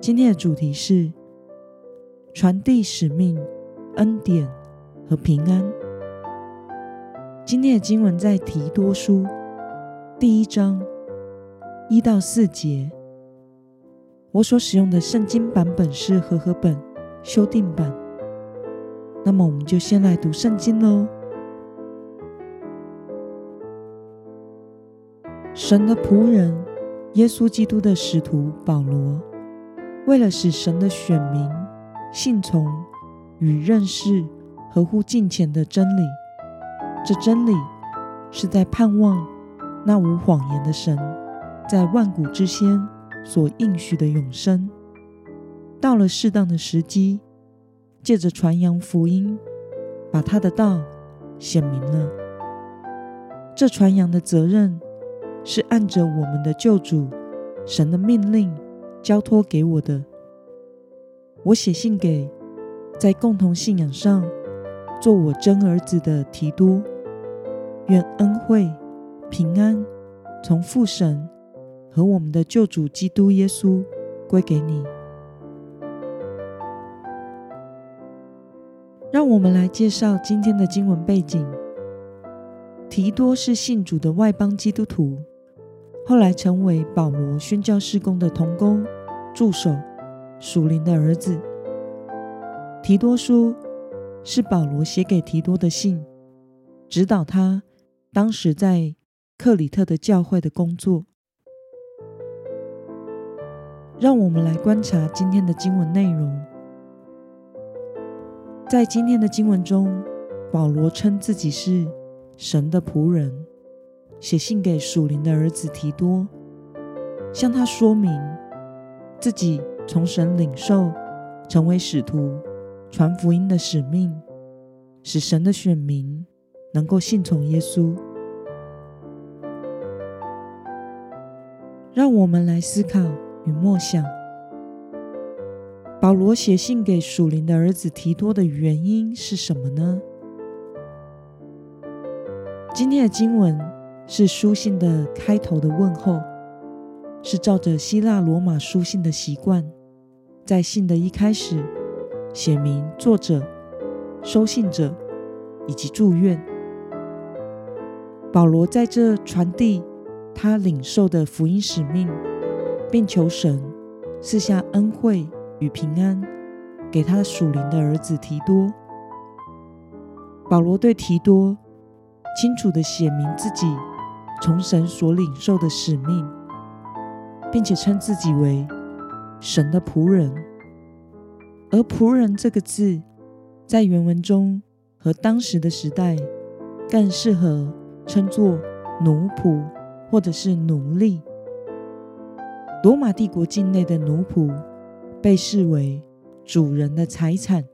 今天的主题是传递使命、恩典和平安。今天的经文在提多书第一章一到四节。我所使用的圣经版本是和合本修订版。那么，我们就先来读圣经喽。神的仆人，耶稣基督的使徒保罗。为了使神的选民信从与认识合乎近前的真理，这真理是在盼望那无谎言的神在万古之先所应许的永生，到了适当的时机，借着传扬福音，把他的道显明了。这传扬的责任是按着我们的救主神的命令。交托给我的，我写信给在共同信仰上做我真儿子的提多，愿恩惠平安从父神和我们的救主基督耶稣归给你。让我们来介绍今天的经文背景：提多是信主的外邦基督徒。后来成为保罗宣教事工的同工、助手、属灵的儿子。提多书是保罗写给提多的信，指导他当时在克里特的教会的工作。让我们来观察今天的经文内容。在今天的经文中，保罗称自己是神的仆人。写信给属灵的儿子提多，向他说明自己从神领受成为使徒、传福音的使命，使神的选民能够信从耶稣。让我们来思考与默想：保罗写信给属灵的儿子提多的原因是什么呢？今天的经文。是书信的开头的问候，是照着希腊罗马书信的习惯，在信的一开始写明作者、收信者以及祝愿。保罗在这传递他领受的福音使命，并求神赐下恩惠与平安给他属灵的儿子提多。保罗对提多清楚地写明自己。从神所领受的使命，并且称自己为神的仆人，而“仆人”这个字在原文中和当时的时代更适合称作奴仆或者是奴隶。罗马帝国境内的奴仆被视为主人的财产，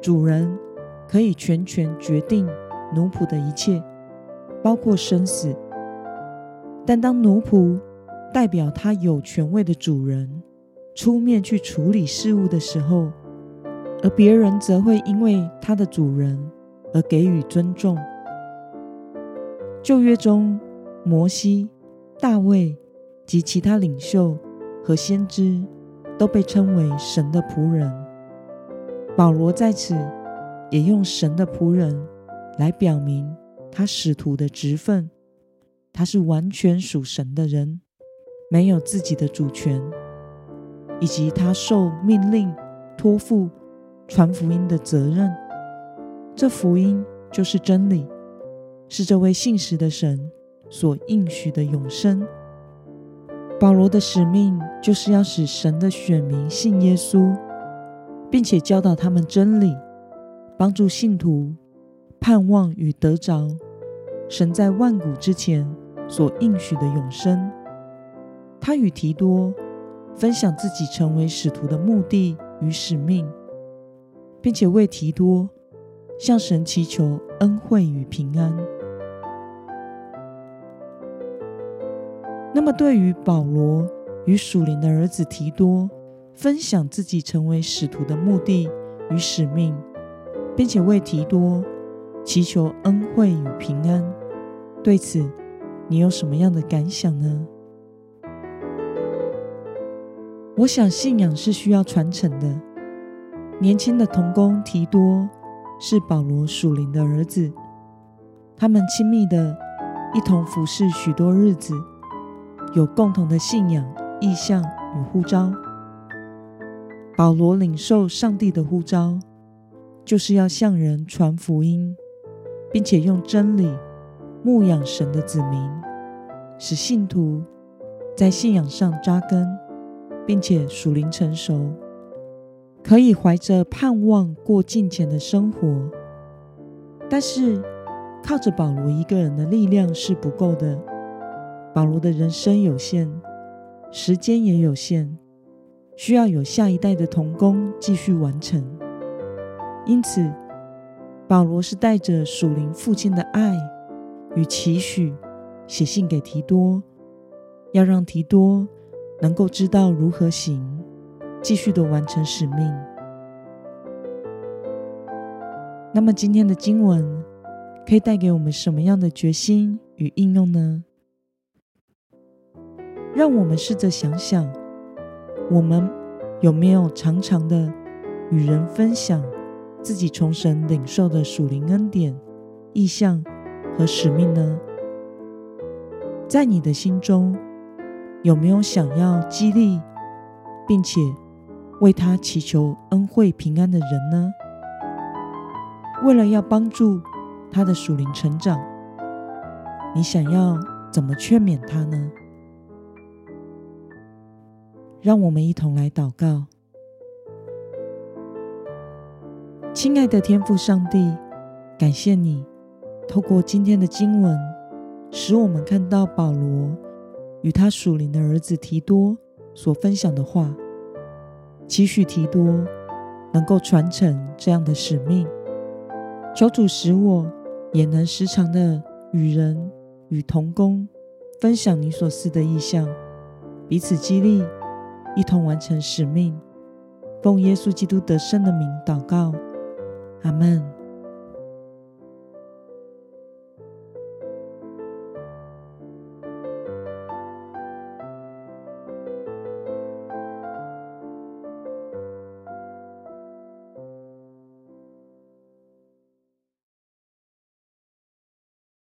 主人可以全权决定奴仆的一切。包括生死，但当奴仆代表他有权位的主人出面去处理事务的时候，而别人则会因为他的主人而给予尊重。旧约中，摩西、大卫及其他领袖和先知都被称为神的仆人。保罗在此也用神的仆人来表明。他使徒的职分，他是完全属神的人，没有自己的主权，以及他受命令托付传福音的责任。这福音就是真理，是这位信实的神所应许的永生。保罗的使命就是要使神的选民信耶稣，并且教导他们真理，帮助信徒。盼望与得着神在万古之前所应许的永生。他与提多分享自己成为使徒的目的与使命，并且为提多向神祈求恩惠与平安。那么，对于保罗与属灵的儿子提多分享自己成为使徒的目的与使命，并且为提多祈求恩惠与平安，对此你有什么样的感想呢？我想，信仰是需要传承的。年轻的童工提多是保罗属灵的儿子，他们亲密的一同服侍许多日子，有共同的信仰、意向与呼召。保罗领受上帝的呼召，就是要向人传福音，并且用真理牧养神的子民，使信徒在信仰上扎根。并且属灵成熟，可以怀着盼望过近前的生活。但是，靠着保罗一个人的力量是不够的。保罗的人生有限，时间也有限，需要有下一代的童工继续完成。因此，保罗是带着属灵父亲的爱与期许，写信给提多，要让提多。能够知道如何行，继续的完成使命。那么今天的经文可以带给我们什么样的决心与应用呢？让我们试着想想，我们有没有常常的与人分享自己从神领受的属灵恩典、意向和使命呢？在你的心中。有没有想要激励，并且为他祈求恩惠平安的人呢？为了要帮助他的属灵成长，你想要怎么劝勉他呢？让我们一同来祷告。亲爱的天父上帝，感谢你透过今天的经文，使我们看到保罗。与他属灵的儿子提多所分享的话，期许提多能够传承这样的使命。求主使我也能时常的与人与同工分享你所思的意象，彼此激励，一同完成使命。奉耶稣基督得胜的名祷告，阿门。